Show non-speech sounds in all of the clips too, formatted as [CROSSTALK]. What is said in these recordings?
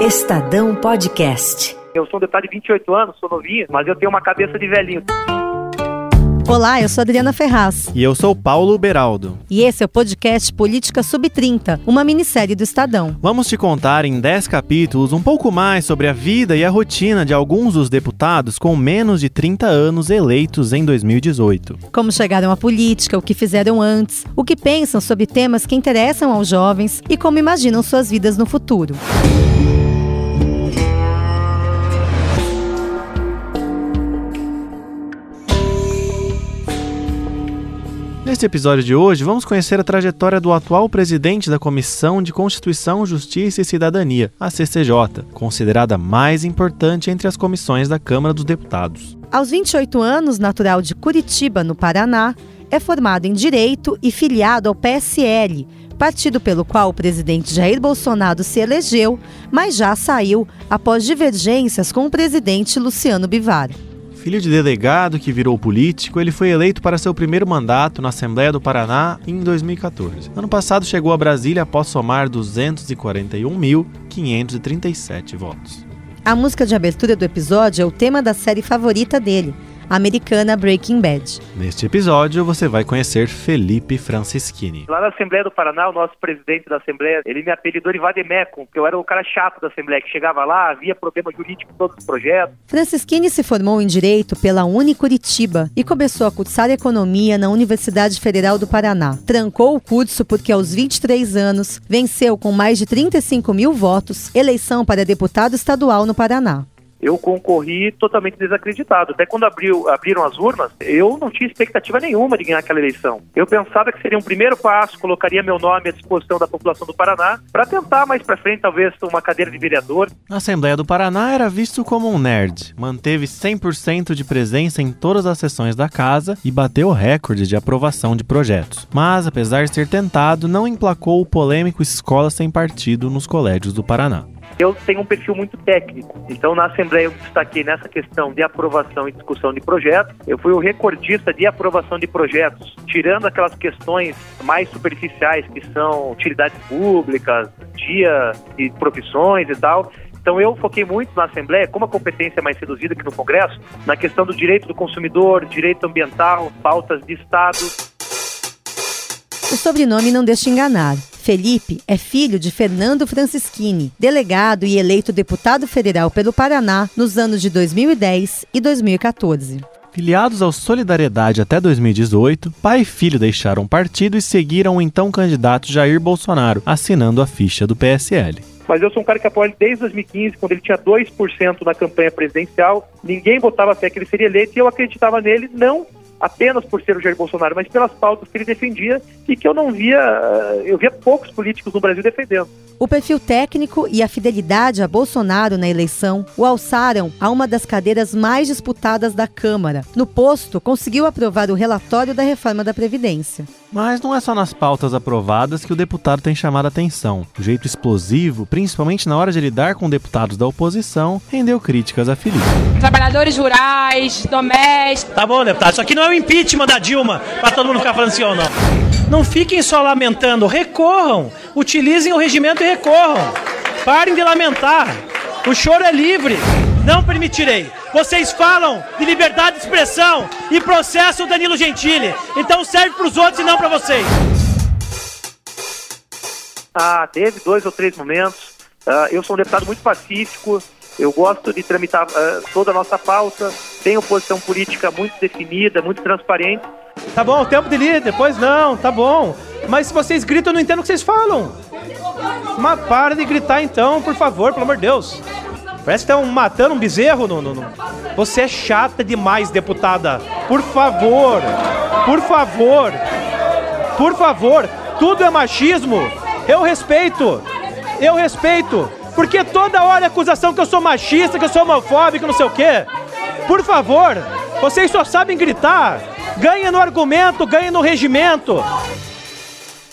Estadão Podcast. Eu sou um deputado de 28 anos, sou novinho, mas eu tenho uma cabeça de velhinho. Olá, eu sou Adriana Ferraz. E eu sou Paulo Beraldo. E esse é o podcast Política Sub-30, uma minissérie do Estadão. Vamos te contar em 10 capítulos um pouco mais sobre a vida e a rotina de alguns dos deputados com menos de 30 anos eleitos em 2018. Como chegaram à política, o que fizeram antes, o que pensam sobre temas que interessam aos jovens e como imaginam suas vidas no futuro. Neste episódio de hoje, vamos conhecer a trajetória do atual presidente da Comissão de Constituição, Justiça e Cidadania, a CCJ, considerada mais importante entre as comissões da Câmara dos Deputados. Aos 28 anos, natural de Curitiba, no Paraná, é formado em Direito e filiado ao PSL, partido pelo qual o presidente Jair Bolsonaro se elegeu, mas já saiu após divergências com o presidente Luciano Bivar. Filho de delegado que virou político, ele foi eleito para seu primeiro mandato na Assembleia do Paraná em 2014. Ano passado chegou a Brasília após somar 241.537 votos. A música de abertura do episódio é o tema da série favorita dele, americana Breaking Bad. Neste episódio, você vai conhecer Felipe Francischini. Lá na Assembleia do Paraná, o nosso presidente da Assembleia, ele me apelidou de Vademecum, porque eu era o cara chato da Assembleia, que chegava lá, havia problema jurídico em todos os projetos. Francischini se formou em Direito pela Unicuritiba e começou a cursar Economia na Universidade Federal do Paraná. Trancou o curso porque aos 23 anos venceu com mais de 35 mil votos eleição para deputado estadual no Paraná eu concorri totalmente desacreditado. Até quando abriu, abriram as urnas, eu não tinha expectativa nenhuma de ganhar aquela eleição. Eu pensava que seria um primeiro passo, colocaria meu nome à disposição da população do Paraná para tentar mais para frente, talvez, uma cadeira de vereador. A Assembleia do Paraná era visto como um nerd. Manteve 100% de presença em todas as sessões da casa e bateu recorde de aprovação de projetos. Mas, apesar de ser tentado, não emplacou o polêmico Escola Sem Partido nos colégios do Paraná eu tenho um perfil muito técnico. Então, na Assembleia, eu destaquei nessa questão de aprovação e discussão de projetos. Eu fui o recordista de aprovação de projetos, tirando aquelas questões mais superficiais, que são utilidades públicas, dia de profissões e tal. Então eu foquei muito na Assembleia, como a competência é mais reduzida que no Congresso, na questão do direito do consumidor, direito ambiental, pautas de Estado. O sobrenome não deixa enganar. Felipe é filho de Fernando Francischini, delegado e eleito deputado federal pelo Paraná nos anos de 2010 e 2014. Filiados ao Solidariedade até 2018, pai e filho deixaram o partido e seguiram o então candidato Jair Bolsonaro, assinando a ficha do PSL. Mas eu sou um cara que apoia ele desde 2015, quando ele tinha 2% na campanha presidencial. Ninguém botava fé que ele seria eleito e eu acreditava nele, não apenas por ser o Jair Bolsonaro, mas pelas pautas que ele defendia e que eu não via, eu via poucos políticos no Brasil defendendo. O perfil técnico e a fidelidade a Bolsonaro na eleição o alçaram a uma das cadeiras mais disputadas da Câmara. No posto, conseguiu aprovar o relatório da reforma da Previdência. Mas não é só nas pautas aprovadas que o deputado tem chamado a atenção. O jeito explosivo, principalmente na hora de lidar com deputados da oposição, rendeu críticas a Felipe. Trabalhadores rurais, domésticos. Tá bom, deputado, isso aqui não é o impeachment da Dilma, pra todo mundo ficar falando assim ou não. Não fiquem só lamentando, recorram. Utilizem o regimento e recorram. Parem de lamentar. O choro é livre. Não permitirei. Vocês falam de liberdade de expressão e processo Danilo Gentili. Então serve para os outros e não para vocês. Ah, teve dois ou três momentos. Uh, eu sou um deputado muito pacífico. Eu gosto de tramitar uh, toda a nossa pauta. Tenho posição política muito definida, muito transparente. Tá bom, tempo de líder, depois não, tá bom. Mas se vocês gritam, eu não entendo o que vocês falam. Mas para de gritar então, por favor, pelo amor de Deus. Parece que estão matando um bezerro. No, no, no, Você é chata demais, deputada. Por favor, por favor, por favor. Tudo é machismo. Eu respeito. Eu respeito. Porque toda hora é acusação que eu sou machista, que eu sou homofóbico, não sei o quê. Por favor, vocês só sabem gritar. Ganha no argumento, ganha no regimento.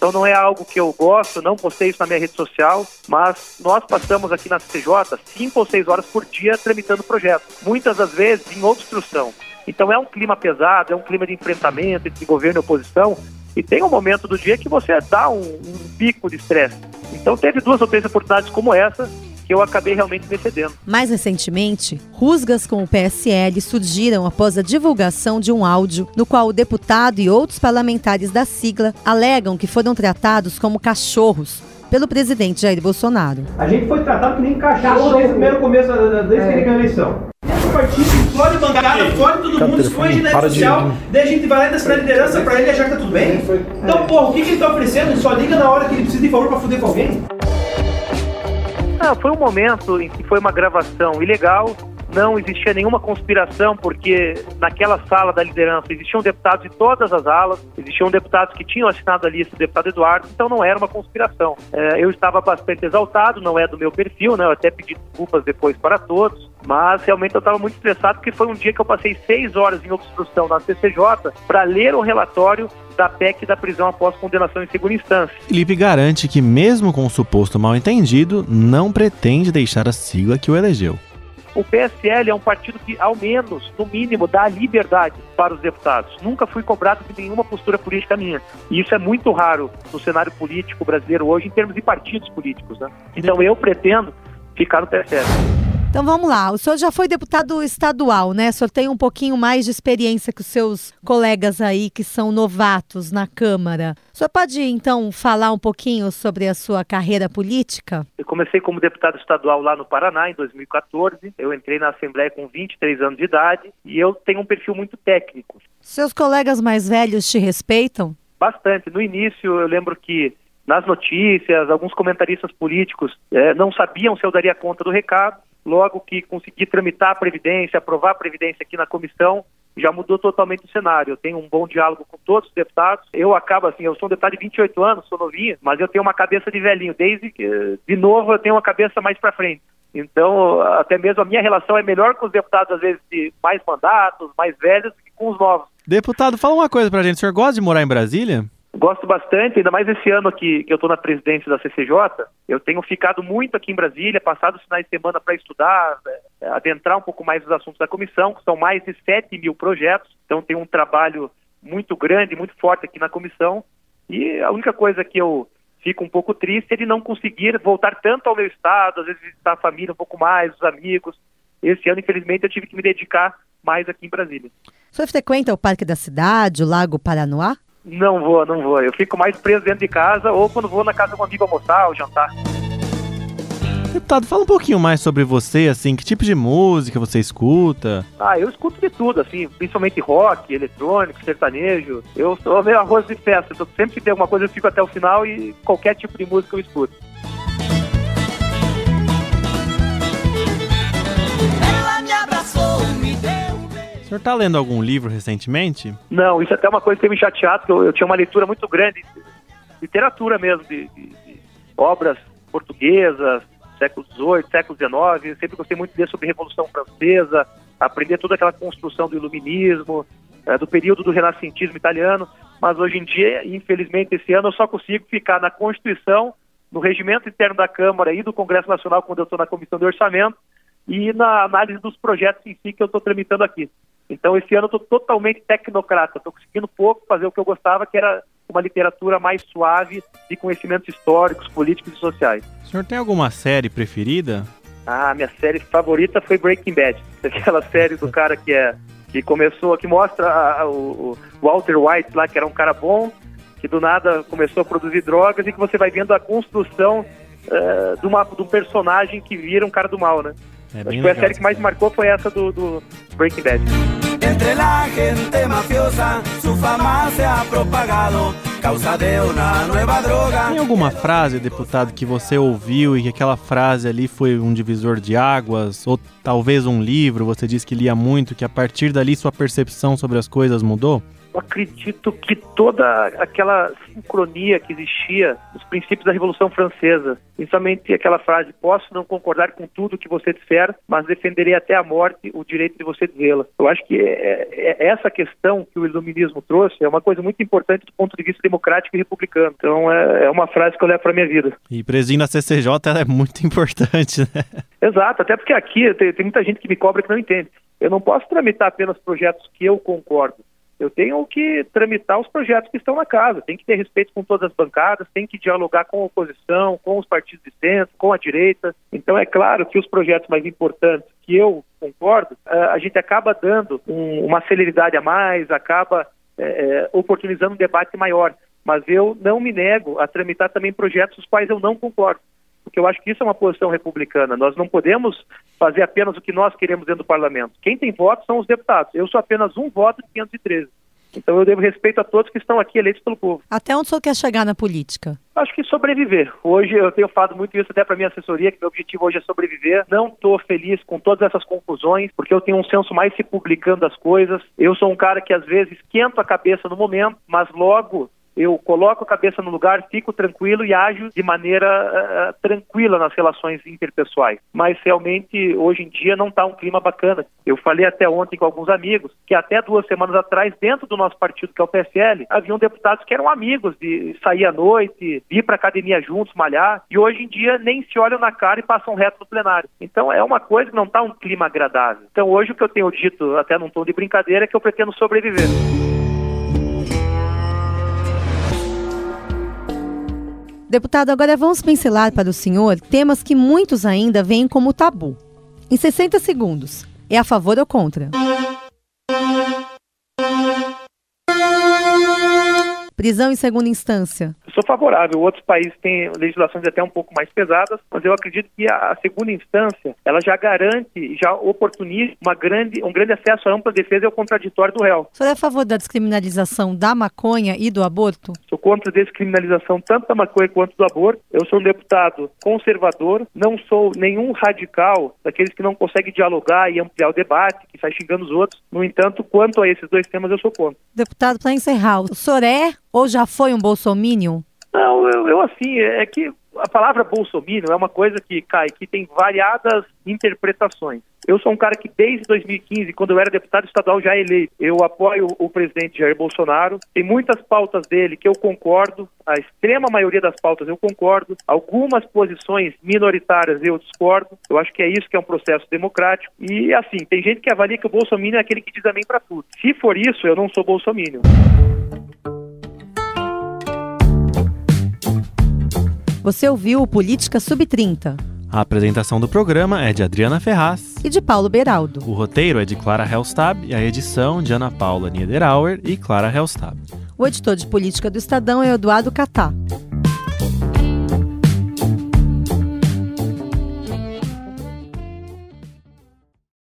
Então não é algo que eu gosto, não postei isso na minha rede social, mas nós passamos aqui na CCJ cinco ou seis horas por dia tramitando projetos, muitas das vezes em obstrução. Então é um clima pesado, é um clima de enfrentamento entre governo e oposição, e tem um momento do dia que você dá um, um pico de estresse. Então teve duas ou três oportunidades como essa eu acabei realmente me cedendo. Mais recentemente, rusgas com o PSL surgiram após a divulgação de um áudio no qual o deputado e outros parlamentares da sigla alegam que foram tratados como cachorros pelo presidente Jair Bolsonaro. A gente foi tratado que nem cachorro desde o primeiro começo, desde que ele ganhou a eleição. Esse partido explode bancada, explode todo mundo, expõe a rede social, daí a gente vai lá e desce liderança pra ele achar que tá tudo bem. Então, porra, o que, que ele tá oferecendo? Ele só liga na hora que ele precisa de favor pra fuder com alguém? Ah, foi um momento em que foi uma gravação ilegal, não existia nenhuma conspiração, porque naquela sala da liderança existiam deputados de todas as alas, existiam deputados que tinham assinado a lista do deputado Eduardo, então não era uma conspiração. É, eu estava bastante exaltado, não é do meu perfil, né? Eu até pedi desculpas depois para todos, mas realmente eu estava muito estressado porque foi um dia que eu passei seis horas em obstrução na CCJ para ler o relatório da PEC da prisão após condenação em segunda instância. Felipe garante que, mesmo com o suposto mal entendido, não pretende deixar a sigla que o elegeu. O PSL é um partido que, ao menos, no mínimo, dá liberdade para os deputados. Nunca fui cobrado de nenhuma postura política minha. E isso é muito raro no cenário político brasileiro hoje, em termos de partidos políticos. Né? Então eu pretendo ficar no PSL. Então vamos lá, o senhor já foi deputado estadual, né? O senhor tem um pouquinho mais de experiência que os seus colegas aí que são novatos na Câmara. O senhor pode então falar um pouquinho sobre a sua carreira política? Eu comecei como deputado estadual lá no Paraná em 2014. Eu entrei na Assembleia com 23 anos de idade e eu tenho um perfil muito técnico. Seus colegas mais velhos te respeitam? Bastante. No início eu lembro que nas notícias, alguns comentaristas políticos eh, não sabiam se eu daria conta do recado logo que consegui tramitar a Previdência, aprovar a Previdência aqui na comissão, já mudou totalmente o cenário. Eu tenho um bom diálogo com todos os deputados. Eu acabo assim, eu sou um deputado de 28 anos, sou novinho, mas eu tenho uma cabeça de velhinho. Desde que, de novo, eu tenho uma cabeça mais para frente. Então, até mesmo a minha relação é melhor com os deputados, às vezes, de mais mandatos, mais velhos, que com os novos. Deputado, fala uma coisa pra gente. O senhor gosta de morar em Brasília? Gosto bastante, ainda mais esse ano que, que eu estou na presidência da CCJ. Eu tenho ficado muito aqui em Brasília, passado os finais de semana para estudar, é, adentrar um pouco mais nos assuntos da comissão, que são mais de 7 mil projetos. Então, tem um trabalho muito grande, muito forte aqui na comissão. E a única coisa que eu fico um pouco triste é de não conseguir voltar tanto ao meu estado, às vezes visitar a família um pouco mais, os amigos. Esse ano, infelizmente, eu tive que me dedicar mais aqui em Brasília. O senhor frequenta o Parque da Cidade, o Lago Paranoá? Não vou, não vou. Eu fico mais preso dentro de casa ou quando vou na casa de um amigo almoçar ou jantar. Deputado, fala um pouquinho mais sobre você, assim, que tipo de música você escuta? Ah, eu escuto de tudo, assim, principalmente rock, eletrônico, sertanejo. Eu sou meio arroz de festa, então sempre que tem alguma coisa eu fico até o final e qualquer tipo de música eu escuto. Senhor tá lendo algum livro recentemente? Não, isso é até uma coisa que tem me chateado, porque eu, eu tinha uma leitura muito grande, literatura mesmo, de, de, de obras portuguesas, século XVIII, século XIX, sempre gostei muito de ler sobre a Revolução Francesa, aprender toda aquela construção do iluminismo, é, do período do renascentismo italiano, mas hoje em dia, infelizmente, esse ano eu só consigo ficar na Constituição, no regimento interno da Câmara e do Congresso Nacional, quando eu estou na Comissão de Orçamento, e na análise dos projetos em si que eu estou tramitando aqui. Então, esse ano eu estou totalmente tecnocrata, estou conseguindo pouco fazer o que eu gostava, que era uma literatura mais suave de conhecimentos históricos, políticos e sociais. O senhor tem alguma série preferida? Ah, minha série favorita foi Breaking Bad, [LAUGHS] aquela série do cara que é que começou, que mostra a, a, o, Walter White lá, que era um cara bom, que do nada começou a produzir drogas e que você vai vendo a construção uh, de, uma, de um personagem que vira um cara do mal, né? É Acho que foi a série que mais marcou foi essa do, do Breaking Bad. Entre la gente mafiosa, su fama se ha propagado, causa de una nueva droga. Tem alguma frase, deputado, que você ouviu e que aquela frase ali foi um divisor de águas? Ou talvez um livro, você disse que lia muito, que a partir dali sua percepção sobre as coisas mudou? Eu acredito que toda aquela sincronia que existia nos princípios da Revolução Francesa, principalmente aquela frase: posso não concordar com tudo que você disser, mas defenderei até a morte o direito de você dizê-la. Eu acho que é, é, essa questão que o iluminismo trouxe é uma coisa muito importante do ponto de vista democrático e republicano. Então é, é uma frase que eu levo para minha vida. E presidindo a CCJ ela é muito [LAUGHS] importante, né? Exato, até porque aqui tem, tem muita gente que me cobra que não entende. Eu não posso tramitar apenas projetos que eu concordo. Eu tenho que tramitar os projetos que estão na casa, tem que ter respeito com todas as bancadas, tem que dialogar com a oposição, com os partidos de centro, com a direita. Então é claro que os projetos mais importantes que eu concordo, a gente acaba dando um, uma celeridade a mais, acaba é, oportunizando um debate maior. Mas eu não me nego a tramitar também projetos os quais eu não concordo porque eu acho que isso é uma posição republicana. Nós não podemos fazer apenas o que nós queremos dentro do parlamento. Quem tem voto são os deputados. Eu sou apenas um voto de 513. Então eu devo respeito a todos que estão aqui eleitos pelo povo. Até onde o senhor quer chegar na política? Acho que sobreviver. Hoje eu tenho falado muito isso até para minha assessoria, que meu objetivo hoje é sobreviver. Não estou feliz com todas essas conclusões, porque eu tenho um senso mais se publicando as coisas. Eu sou um cara que às vezes esquento a cabeça no momento, mas logo eu coloco a cabeça no lugar, fico tranquilo e ajo de maneira uh, tranquila nas relações interpessoais. Mas realmente, hoje em dia, não está um clima bacana. Eu falei até ontem com alguns amigos que até duas semanas atrás, dentro do nosso partido, que é o PSL, haviam deputados que eram amigos de sair à noite, ir para academia juntos, malhar, e hoje em dia nem se olham na cara e passam reto no plenário. Então é uma coisa que não está um clima agradável. Então hoje o que eu tenho dito, até num tom de brincadeira, é que eu pretendo sobreviver. Deputado, agora vamos pincelar para o senhor temas que muitos ainda veem como tabu. Em 60 segundos, é a favor ou contra? Prisão em segunda instância. Eu sou favorável. Outros países têm legislações até um pouco mais pesadas, mas eu acredito que a segunda instância ela já garante, já oportuniza uma grande, um grande acesso à ampla defesa e ao contraditório do réu. O senhor é a favor da descriminalização da maconha e do aborto? Sou contra a descriminalização tanto da maconha quanto do aborto. Eu sou um deputado conservador, não sou nenhum radical daqueles que não conseguem dialogar e ampliar o debate, que sai xingando os outros. No entanto, quanto a esses dois temas, eu sou contra. Deputado, para encerrar, o senhor é ou já foi um bolsominion? Não, eu, eu assim, é que a palavra bolsominion é uma coisa que cai, que tem variadas interpretações. Eu sou um cara que desde 2015, quando eu era deputado estadual já eleito, eu apoio o presidente Jair Bolsonaro. Tem muitas pautas dele que eu concordo, a extrema maioria das pautas eu concordo, algumas posições minoritárias eu discordo. Eu acho que é isso que é um processo democrático. E assim, tem gente que avalia que o Bolsonaro é aquele que diz amém para tudo. Se for isso, eu não sou Bolsonaro. Você ouviu o Política Sub-30. A apresentação do programa é de Adriana Ferraz e de Paulo Beraldo. O roteiro é de Clara Helstab e a edição de Ana Paula Niederauer e Clara Helstab. O editor de política do Estadão é Eduardo Catá.